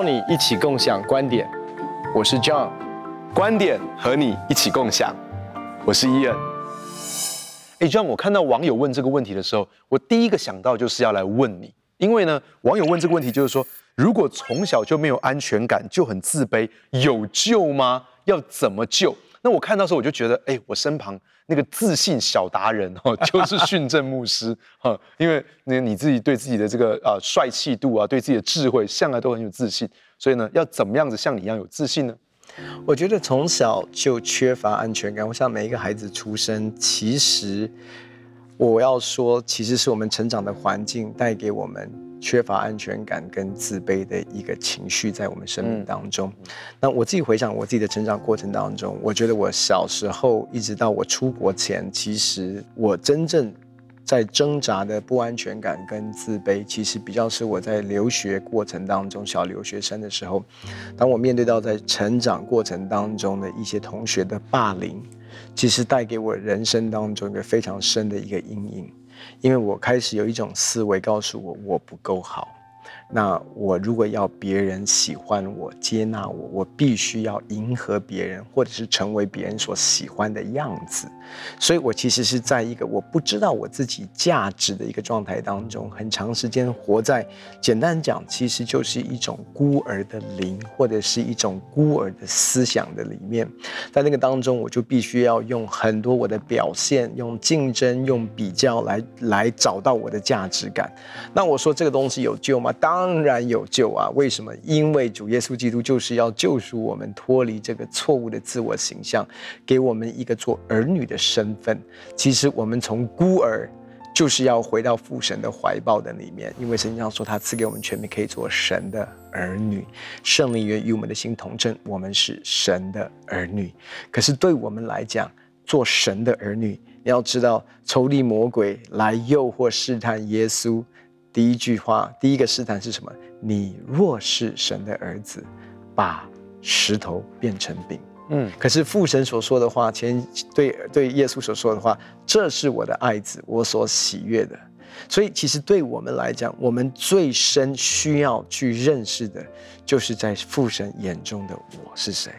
邀你一起共享观点。我是 John，观点和你一起共享。我是伊恩。哎，John，我看到网友问这个问题的时候，我第一个想到就是要来问你，因为呢，网友问这个问题就是说，如果从小就没有安全感，就很自卑，有救吗？要怎么救？那我看到时候我就觉得，哎，我身旁那个自信小达人哦，就是训正牧师哈，因为那你自己对自己的这个啊帅气度啊，对自己的智慧向来都很有自信，所以呢，要怎么样子像你一样有自信呢？我觉得从小就缺乏安全感。我想每一个孩子出生，其实我要说，其实是我们成长的环境带给我们。缺乏安全感跟自卑的一个情绪在我们生命当中。嗯、那我自己回想我自己的成长过程当中，我觉得我小时候一直到我出国前，其实我真正在挣扎的不安全感跟自卑，其实比较是我在留学过程当中，小留学生的时候，当我面对到在成长过程当中的一些同学的霸凌，其实带给我人生当中一个非常深的一个阴影。因为我开始有一种思维告诉我，我不够好。那我如果要别人喜欢我、接纳我，我必须要迎合别人，或者是成为别人所喜欢的样子。所以，我其实是在一个我不知道我自己价值的一个状态当中，很长时间活在，简单讲，其实就是一种孤儿的灵，或者是一种孤儿的思想的里面。在那个当中，我就必须要用很多我的表现，用竞争、用比较来来找到我的价值感。那我说这个东西有救吗？当然有救啊！为什么？因为主耶稣基督就是要救赎我们脱离这个错误的自我形象，给我们一个做儿女的身份。其实我们从孤儿就是要回到父神的怀抱的里面，因为圣经上说他赐给我们全民，可以做神的儿女。圣灵愿与我们的心同证，我们是神的儿女。可是对我们来讲，做神的儿女，你要知道，仇敌魔鬼来诱惑试探耶稣。第一句话，第一个试探是什么？你若是神的儿子，把石头变成饼。嗯，可是父神所说的话，前对对耶稣所说的话，这是我的爱子，我所喜悦的。所以，其实对我们来讲，我们最深需要去认识的，就是在父神眼中的我是谁。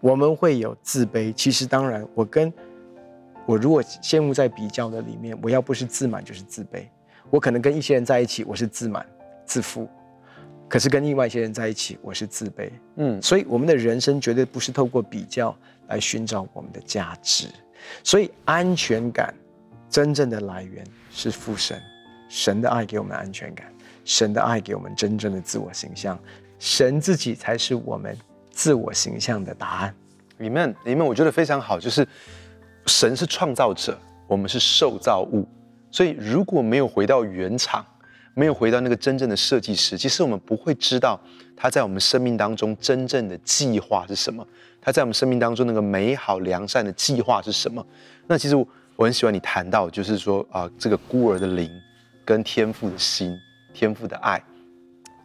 我们会有自卑，其实当然，我跟我如果陷入在比较的里面，我要不是自满，就是自卑。我可能跟一些人在一起，我是自满、自负；可是跟另外一些人在一起，我是自卑。嗯，所以我们的人生绝对不是透过比较来寻找我们的价值。所以安全感真正的来源是父神，神的爱给我们安全感，神的爱给我们真正的自我形象，神自己才是我们自我形象的答案。里面里面我觉得非常好，就是神是创造者，我们是受造物。所以，如果没有回到原厂，没有回到那个真正的设计师，其实我们不会知道他在我们生命当中真正的计划是什么。他在我们生命当中那个美好良善的计划是什么？那其实我很喜欢你谈到，就是说啊，这个孤儿的灵跟天赋的心、天赋的爱。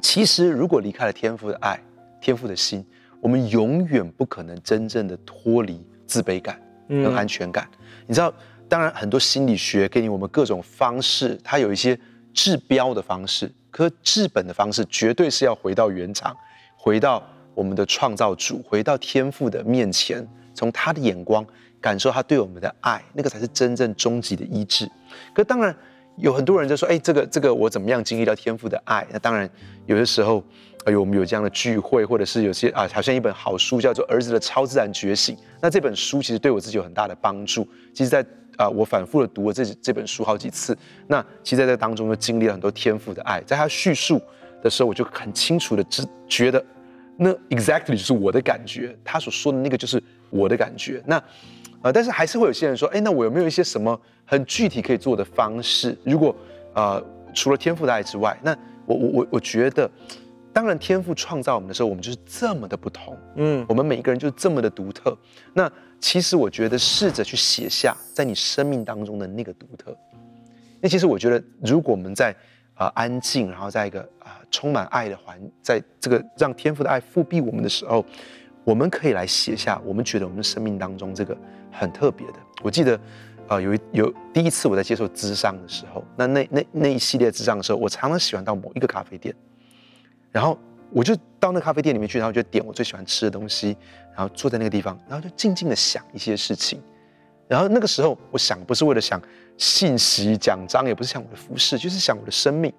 其实，如果离开了天赋的爱、天赋的心，我们永远不可能真正的脱离自卑感跟安全感。嗯、你知道？当然，很多心理学给你我们各种方式，它有一些治标的方式，可治本的方式绝对是要回到原厂，回到我们的创造主，回到天父的面前，从他的眼光感受他对我们的爱，那个才是真正终极的医治。可当然，有很多人就说：“哎，这个这个我怎么样经历到天父的爱？”那当然，有的时候，哎呦，我们有这样的聚会，或者是有些啊，好像一本好书叫做《儿子的超自然觉醒》，那这本书其实对我自己有很大的帮助。其实，在啊，我反复的读了这这本书好几次。那其实在这当中，就经历了很多天赋的爱。在他叙述的时候，我就很清楚的知觉得，那 exactly 就是我的感觉。他所说的那个就是我的感觉。那，呃，但是还是会有些人说，哎，那我有没有一些什么很具体可以做的方式？如果，呃，除了天赋的爱之外，那我我我我觉得，当然天赋创造我们的时候，我们就是这么的不同。嗯，我们每一个人就是这么的独特。那。其实我觉得，试着去写下在你生命当中的那个独特。那其实我觉得，如果我们在啊、呃、安静，然后在一个啊、呃、充满爱的环，在这个让天父的爱覆庇我们的时候，我们可以来写下我们觉得我们生命当中这个很特别的。我记得，呃、有一有第一次我在接受咨商的时候，那那那那一系列咨商的时候，我常常喜欢到某一个咖啡店，然后我就到那咖啡店里面去，然后就点我最喜欢吃的东西，然后坐在那个地方，然后就静静的想一些事情。然后那个时候，我想不是为了想信息奖章，也不是想我的服饰，就是想我的生命。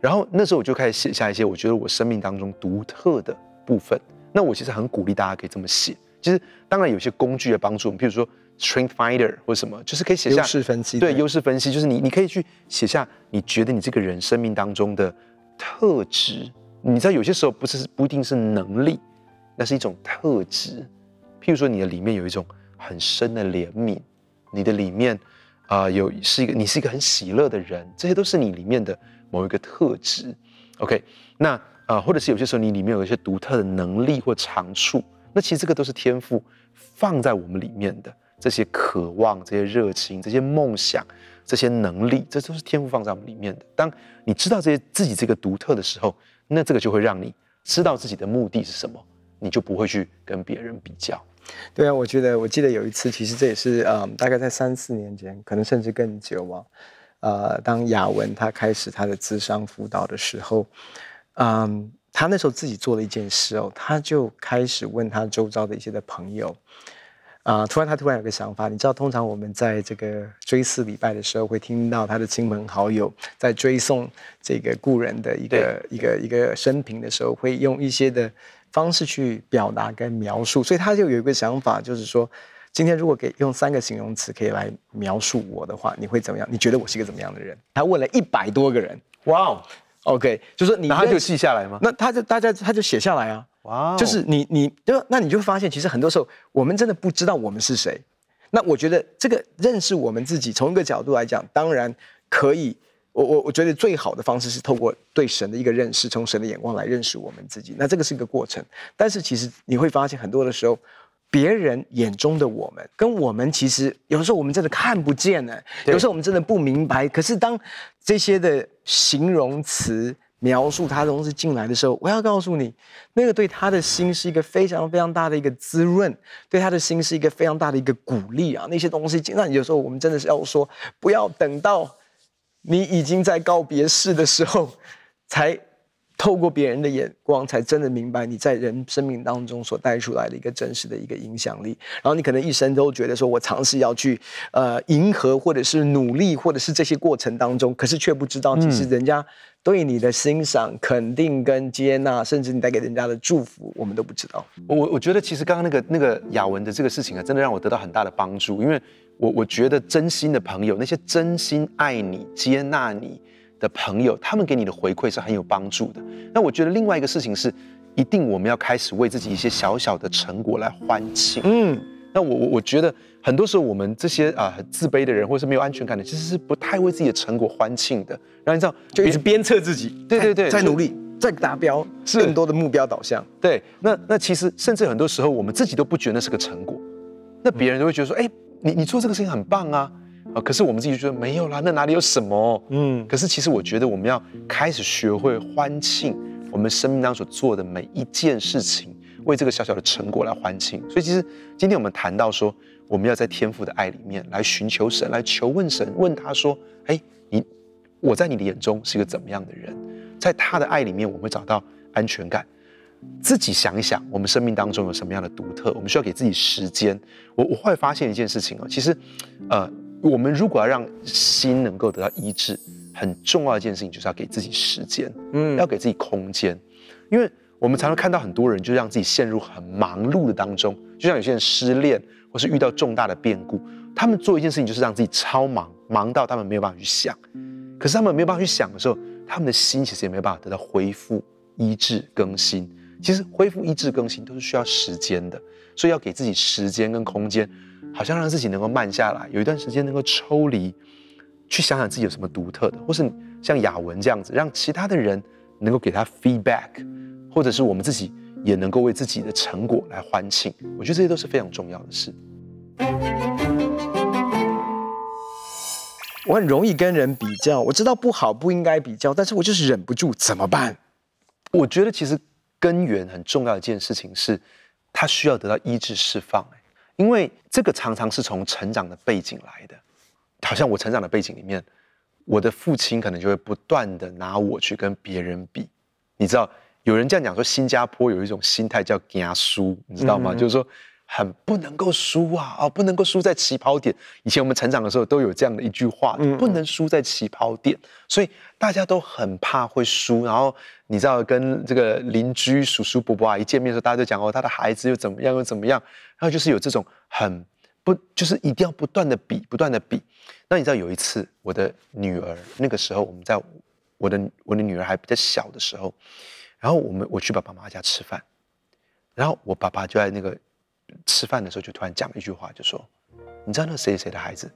然后那时候我就开始写下一些我觉得我生命当中独特的部分。那我其实很鼓励大家可以这么写。其实当然有些工具的帮助，比如说 Strength Finder 或什么，就是可以写下优势分析。对，优势分析就是你你可以去写下你觉得你这个人生命当中的特质。你知道有些时候不是不一定是能力，那是一种特质。譬如说你的里面有一种很深的怜悯，你的里面啊、有是一个你是一个很喜乐的人，这些都是你里面的某一个特质。OK，那啊、或者是有些时候你里面有一些独特的能力或长处，那其实这个都是天赋放在我们里面的这些渴望、这些热情、这些梦想、这些能力，这都是天赋放在我们里面的。当你知道这些自己这个独特的时候，那这个就会让你知道自己的目的是什么，你就不会去跟别人比较。对啊，我觉得我记得有一次，其实这也是嗯，大概在三四年前，可能甚至更久啊。呃，当雅文他开始他的智商辅导的时候，嗯，他那时候自己做了一件事哦，他就开始问他周遭的一些的朋友。啊！突然，他突然有个想法，你知道，通常我们在这个追思礼拜的时候，会听到他的亲朋好友在追送这个故人的一个一个一个生平的时候，会用一些的方式去表达跟描述。所以他就有一个想法，就是说，今天如果给用三个形容词可以来描述我的话，你会怎么样？你觉得我是一个怎么样的人？他问了一百多个人，哇哦，OK，就是说你他就记下来吗？那他就大家他就写下来啊。就是你，你就那你就会发现，其实很多时候我们真的不知道我们是谁。那我觉得这个认识我们自己，从一个角度来讲，当然可以。我我我觉得最好的方式是透过对神的一个认识，从神的眼光来认识我们自己。那这个是一个过程，但是其实你会发现，很多的时候，别人眼中的我们，跟我们其实有时候我们真的看不见呢。有时候我们真的不明白。可是当这些的形容词。描述他的东西进来的时候，我要告诉你，那个对他的心是一个非常非常大的一个滋润，对他的心是一个非常大的一个鼓励啊！那些东西，那有时候我们真的是要说，不要等到你已经在告别式的时候才。透过别人的眼光，才真的明白你在人生命当中所带出来的一个真实的一个影响力。然后你可能一生都觉得说，我尝试要去呃迎合，或者是努力，或者是这些过程当中，可是却不知道，其实人家对你的欣赏、肯定跟接纳，甚至你带给人家的祝福，我们都不知道。我我觉得其实刚刚那个那个雅文的这个事情啊，真的让我得到很大的帮助，因为我我觉得真心的朋友，那些真心爱你、接纳你。的朋友，他们给你的回馈是很有帮助的。那我觉得另外一个事情是，一定我们要开始为自己一些小小的成果来欢庆。嗯，那我我我觉得很多时候我们这些啊很自卑的人，或者是没有安全感的，其实是不太为自己的成果欢庆的。然后你知道，就一直鞭策自己，对对对，在努力，在达标，是更多的目标导向。对，那那其实甚至很多时候我们自己都不觉得那是个成果，那别人都会觉得说，哎，你你做这个事情很棒啊。啊！可是我们自己就觉得没有啦，那哪里有什么？嗯，可是其实我觉得我们要开始学会欢庆我们生命当中所做的每一件事情，为这个小小的成果来欢庆。所以其实今天我们谈到说，我们要在天父的爱里面来寻求神，来求问神，问他说：“哎，你我在你的眼中是一个怎么样的人？在他的爱里面，我们会找到安全感。自己想一想，我们生命当中有什么样的独特？我们需要给自己时间。我我后来发现一件事情哦，其实，呃。我们如果要让心能够得到医治，很重要的一件事情就是要给自己时间，嗯，要给自己空间，因为我们常常看到很多人就让自己陷入很忙碌的当中，就像有些人失恋或是遇到重大的变故，他们做一件事情就是让自己超忙，忙到他们没有办法去想，可是他们没有办法去想的时候，他们的心其实也没有办法得到恢复、医治、更新。其实恢复、医治、更新都是需要时间的，所以要给自己时间跟空间。好像让自己能够慢下来，有一段时间能够抽离，去想想自己有什么独特的，或是像雅文这样子，让其他的人能够给他 feedback，或者是我们自己也能够为自己的成果来欢庆。我觉得这些都是非常重要的事。我很容易跟人比较，我知道不好，不应该比较，但是我就是忍不住，怎么办？我觉得其实根源很重要的一件事情是，他需要得到医治释放。因为这个常常是从成长的背景来的，好像我成长的背景里面，我的父亲可能就会不断的拿我去跟别人比，你知道，有人这样讲说，新加坡有一种心态叫惊输，你知道吗？嗯、就是说很不能够输啊，啊，不能够输在起跑点。以前我们成长的时候都有这样的一句话，嗯、不能输在起跑点，所以大家都很怕会输。然后你知道，跟这个邻居叔叔伯伯啊一见面的时候，大家就讲哦，他的孩子又怎么样又怎么样，然后就是有这种很不，就是一定要不断的比，不断的比。那你知道有一次，我的女儿那个时候，我们在我的我的女儿还比较小的时候，然后我们我去爸爸妈妈家吃饭，然后我爸爸就在那个吃饭的时候就突然讲了一句话，就说：“你知道那谁谁的孩子，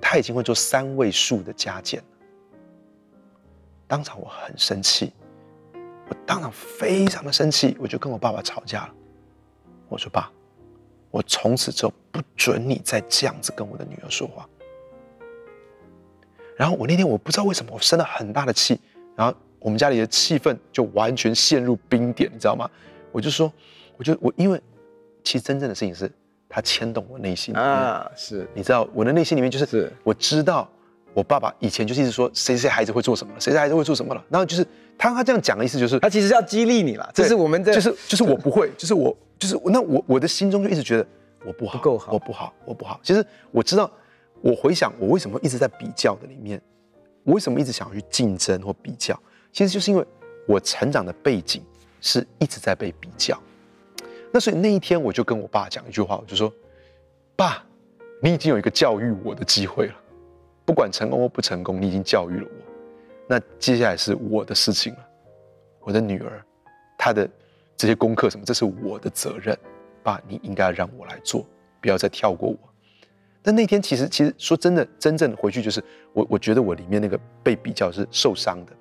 他已经会做三位数的加减了。”当场我很生气，我当场非常的生气，我就跟我爸爸吵架了。我说：“爸，我从此之后不准你再这样子跟我的女儿说话。”然后我那天我不知道为什么我生了很大的气，然后我们家里的气氛就完全陷入冰点，你知道吗？我就说，我就我因为其实真正的事情是他牵动我内心啊，是你知道我的内心里面就是我知道我爸爸以前就是一直说谁谁孩子会做什么了，谁谁孩子会做什么了，然后就是他他这样讲的意思就是他其实是要激励你了，这是我们的就是就是我不会，就是我就是那我我的心中就一直觉得我不好，不够好，我不好，我不好。其实我知道。我回想，我为什么一直在比较的里面，我为什么一直想要去竞争或比较？其实就是因为我成长的背景是一直在被比较。那所以那一天，我就跟我爸讲一句话，我就说：“爸，你已经有一个教育我的机会了，不管成功或不成功，你已经教育了我。那接下来是我的事情了，我的女儿，她的这些功课什么，这是我的责任。爸，你应该让我来做，不要再跳过我。”但那天其实，其实说真的，真正的回去就是我，我觉得我里面那个被比较是受伤的。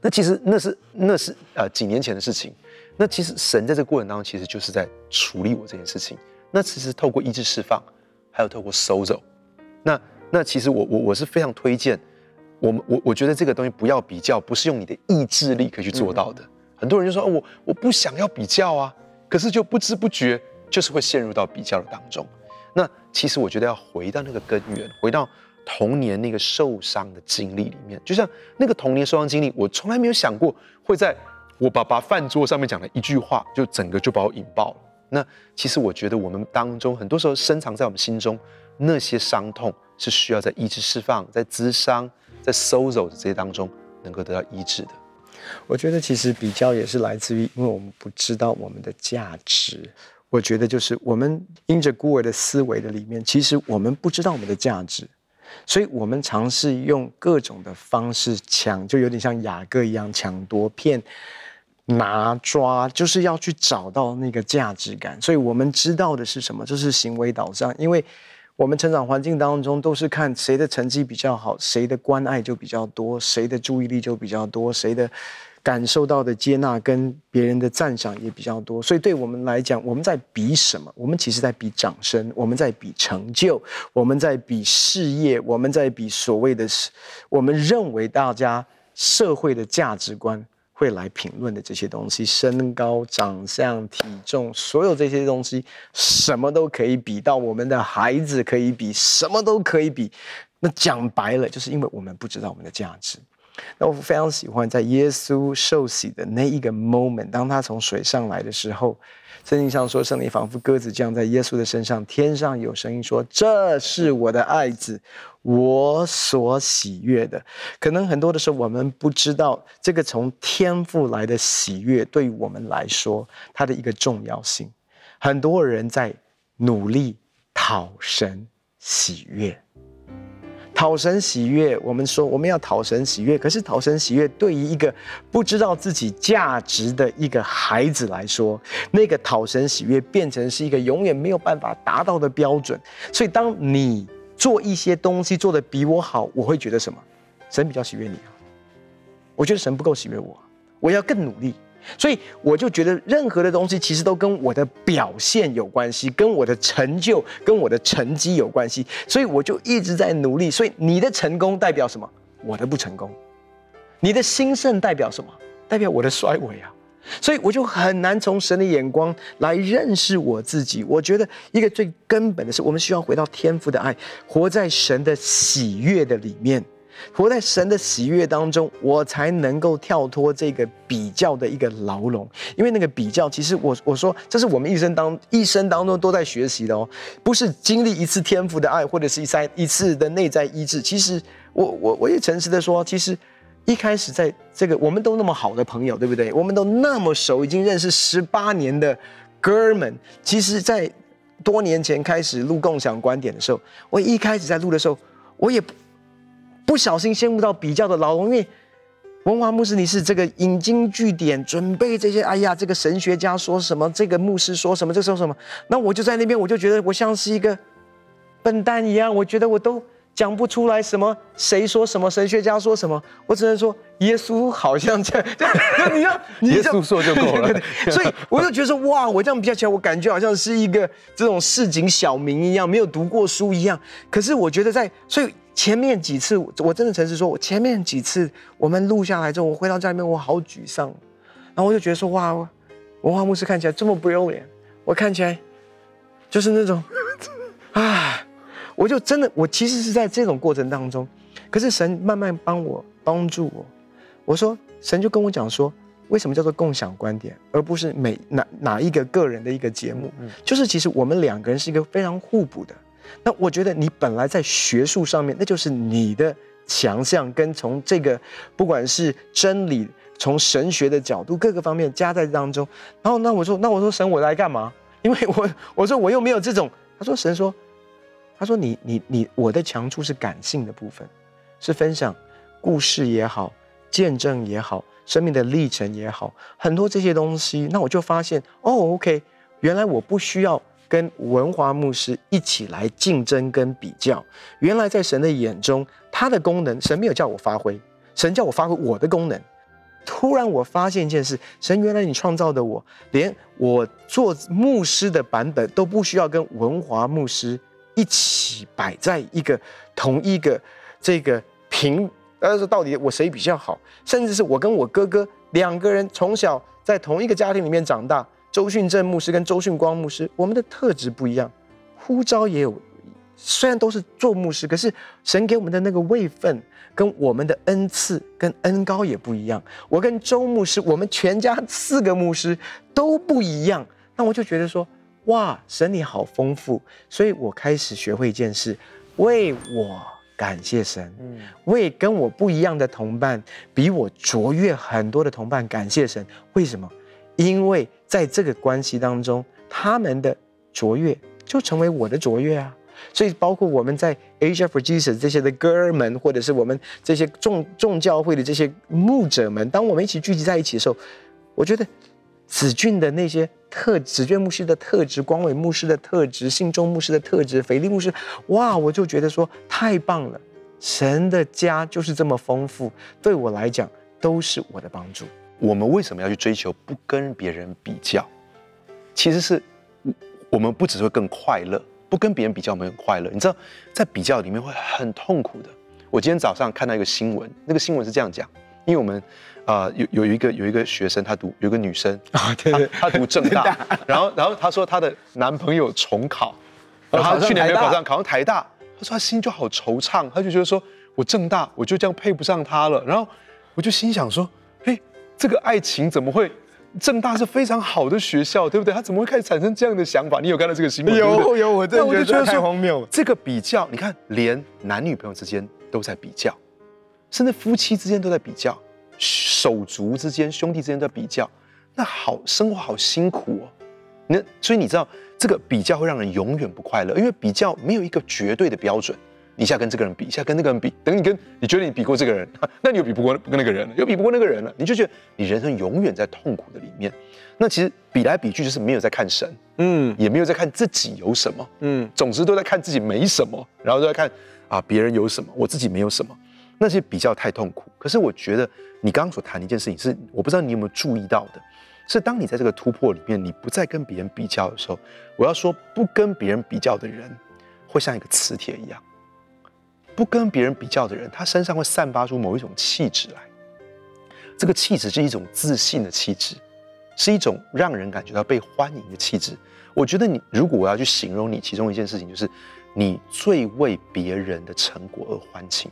那其实那是那是呃几年前的事情。那其实神在这个过程当中，其实就是在处理我这件事情。那其实透过意志释放，还有透过 sozo。那那其实我我我是非常推荐我们我我觉得这个东西不要比较，不是用你的意志力可以去做到的。嗯、很多人就说，哦，我我不想要比较啊，可是就不知不觉就是会陷入到比较的当中。那其实我觉得要回到那个根源，回到童年那个受伤的经历里面，就像那个童年受伤经历，我从来没有想过会在我爸爸饭桌上面讲的一句话，就整个就把我引爆了。那其实我觉得我们当中很多时候深藏在我们心中那些伤痛，是需要在医治释放、在咨商、在 sozo 的这些当中能够得到医治的。我觉得其实比较也是来自于，因为我们不知道我们的价值。我觉得就是我们因着孤儿的思维的里面，其实我们不知道我们的价值，所以我们尝试用各种的方式抢，就有点像雅各一样抢夺、骗、拿抓，就是要去找到那个价值感。所以我们知道的是什么？就是行为导向，因为我们成长环境当中都是看谁的成绩比较好，谁的关爱就比较多，谁的注意力就比较多，谁的。感受到的接纳跟别人的赞赏也比较多，所以对我们来讲，我们在比什么？我们其实在比掌声，我们在比成就，我们在比事业，我们在比所谓的，我们认为大家社会的价值观会来评论的这些东西，身高、长相、体重，所有这些东西，什么都可以比，到我们的孩子可以比，什么都可以比。那讲白了，就是因为我们不知道我们的价值。那我非常喜欢在耶稣受洗的那一个 moment，当他从水上来的时候，圣经上说，圣灵仿佛鸽子降在耶稣的身上，天上有声音说：“这是我的爱子，我所喜悦的。”可能很多的时候，我们不知道这个从天父来的喜悦，对于我们来说，它的一个重要性。很多人在努力讨神喜悦。讨神喜悦，我们说我们要讨神喜悦，可是讨神喜悦对于一个不知道自己价值的一个孩子来说，那个讨神喜悦变成是一个永远没有办法达到的标准。所以，当你做一些东西做得比我好，我会觉得什么？神比较喜悦你啊？我觉得神不够喜悦我，我要更努力。所以我就觉得，任何的东西其实都跟我的表现有关系，跟我的成就、跟我的成绩有关系。所以我就一直在努力。所以你的成功代表什么？我的不成功。你的兴盛代表什么？代表我的衰微啊。所以我就很难从神的眼光来认识我自己。我觉得一个最根本的是，我们需要回到天父的爱，活在神的喜悦的里面。活在神的喜悦当中，我才能够跳脱这个比较的一个牢笼。因为那个比较，其实我我说，这是我们一生当一生当中都在学习的哦，不是经历一次天赋的爱，或者是一三一次的内在医治。其实我我我也诚实的说，其实一开始在这个我们都那么好的朋友，对不对？我们都那么熟，已经认识十八年的哥们，其实，在多年前开始录共享观点的时候，我一开始在录的时候，我也不。小心陷入到比较的牢笼，因为文华牧师你是这个引经据典，准备这些。哎呀，这个神学家说什么，这个牧师说什么，这个说什么，那我就在那边，我就觉得我像是一个笨蛋一样，我觉得我都讲不出来什么，谁说什么，神学家说什么，我只能说耶稣好像这 样。你要你耶稣说就够了。所以我就觉得说，哇，我这样比较起来，我感觉好像是一个这种市井小民一样，没有读过书一样。可是我觉得在所以。前面几次，我真的诚实说，我前面几次我们录下来之后，我回到家里面，我好沮丧，然后我就觉得说，哇，文化牧师看起来这么不要脸，我看起来就是那种，啊，我就真的，我其实是在这种过程当中，可是神慢慢帮我帮助我，我说神就跟我讲说，为什么叫做共享观点，而不是每哪哪一个个人的一个节目，就是其实我们两个人是一个非常互补的。那我觉得你本来在学术上面，那就是你的强项，跟从这个不管是真理，从神学的角度各个方面加在当中。然后那我说，那我说神我来干嘛？因为我我说我又没有这种。他说神说，他说你你你我的强处是感性的部分，是分享故事也好，见证也好，生命的历程也好，很多这些东西。那我就发现哦，OK，原来我不需要。跟文华牧师一起来竞争跟比较，原来在神的眼中，他的功能，神没有叫我发挥，神叫我发挥我的功能。突然我发现一件事，神原来你创造的我，连我做牧师的版本都不需要跟文华牧师一起摆在一个同一个这个平，呃，到底我谁比较好？甚至是我跟我哥哥两个人从小在同一个家庭里面长大。周训正牧师跟周训光牧师，我们的特质不一样，呼召也有，虽然都是做牧师，可是神给我们的那个位分跟我们的恩赐跟恩高也不一样。我跟周牧师，我们全家四个牧师都不一样，那我就觉得说，哇，神你好丰富，所以我开始学会一件事，为我感谢神，嗯，为跟我不一样的同伴，比我卓越很多的同伴感谢神，为什么？因为在这个关系当中，他们的卓越就成为我的卓越啊！所以，包括我们在 Asia for Jesus 这些的哥们，或者是我们这些众众教会的这些牧者们，当我们一起聚集在一起的时候，我觉得子俊的那些特子俊牧师的特质，光伟牧师的特质，信中牧师的特质，斐利牧师，哇！我就觉得说太棒了，神的家就是这么丰富，对我来讲都是我的帮助。我们为什么要去追求不跟别人比较？其实是，我们不只是会更快乐，不跟别人比较，我们很快乐。你知道，在比较里面会很痛苦的。我今天早上看到一个新闻，那个新闻是这样讲：因为我们啊、呃、有有一个有一个学生，他读有一个女生啊，对对，她读正大，然后然后她说她的男朋友重考，然后她去年没有考上，考上台大，她说她心就好惆怅，她就觉得说我正大我就这样配不上他了。然后我就心想说，嘿。这个爱情怎么会？正大是非常好的学校，对不对？他怎么会开始产生这样的想法？你有看到这个新闻？有有，我真的觉得，觉得太荒谬。这个比较，你看，连男女朋友之间都在比较，甚至夫妻之间都在比较，手足之间、兄弟之间都在比较，那好，生活好辛苦哦。那所以你知道，这个比较会让人永远不快乐，因为比较没有一个绝对的标准。一下跟这个人比，一下跟那个人比，等你跟你觉得你比过这个人，那你又比不过跟那个人了，又比不过那个人了，你就觉得你人生永远在痛苦的里面。那其实比来比去就是没有在看神，嗯，也没有在看自己有什么，嗯，总之都在看自己没什么，然后都在看啊别人有什么，我自己没有什么，那些比较太痛苦。可是我觉得你刚刚所谈的一件事情是，我不知道你有没有注意到的，是当你在这个突破里面，你不再跟别人比较的时候，我要说不跟别人比较的人，会像一个磁铁一样。不跟别人比较的人，他身上会散发出某一种气质来。这个气质是一种自信的气质，是一种让人感觉到被欢迎的气质。我觉得你，如果我要去形容你，其中一件事情就是，你最为别人的成果而欢庆，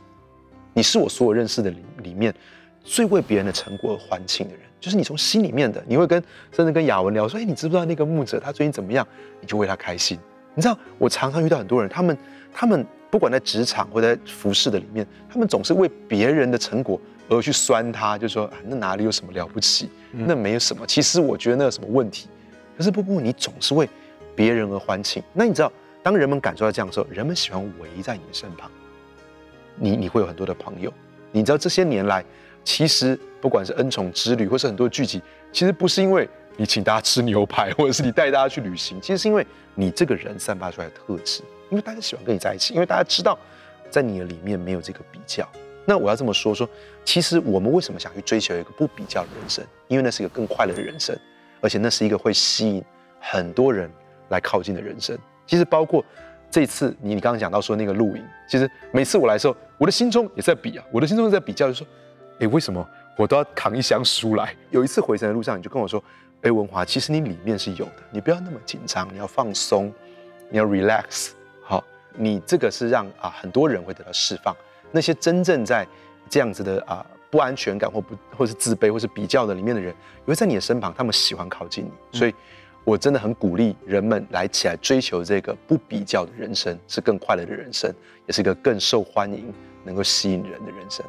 你是我所有认识的里里面最为别人的成果而欢庆的人，就是你从心里面的，你会跟甚至跟雅文聊说，哎，你知不知道那个牧者他最近怎么样？你就为他开心。你知道，我常常遇到很多人，他们他们不管在职场或在服饰的里面，他们总是为别人的成果而去酸他，就说啊，那哪里有什么了不起？那没有什么。其实我觉得那有什么问题？可是不不，你总是为别人而欢庆。那你知道，当人们感受到这样的时候，人们喜欢围在你的身旁。你你会有很多的朋友。你知道这些年来，其实不管是恩宠之旅，或是很多聚集，其实不是因为你请大家吃牛排，或者是你带大家去旅行，其实是因为你这个人散发出来的特质。因为大家喜欢跟你在一起，因为大家知道，在你的里面没有这个比较。那我要这么说说，其实我们为什么想去追求一个不比较的人生？因为那是一个更快乐的人生，而且那是一个会吸引很多人来靠近的人生。其实包括。这次你你刚刚讲到说那个露营，其实每次我来的时候，我的心中也在比啊，我的心中在比较，就说，哎，为什么我都要扛一箱书来？有一次回程的路上，你就跟我说，哎，文华，其实你里面是有的，你不要那么紧张，你要放松，你要 relax，你这个是让啊很多人会得到释放。那些真正在这样子的啊不安全感或不或是自卑或是比较的里面的人，也会在你的身旁，他们喜欢靠近你，所以。我真的很鼓励人们来起来追求这个不比较的人生，是更快乐的人生，也是一个更受欢迎、能够吸引人的人生。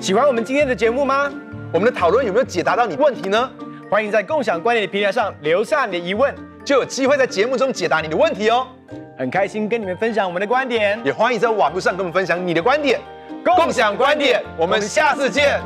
喜欢我们今天的节目吗？我们的讨论有没有解答到你问题呢？欢迎在共享观点的平台上留下你的疑问，就有机会在节目中解答你的问题哦。很开心跟你们分享我们的观点，也欢迎在网络上跟我们分享你的观点，共享观点，我们下次见。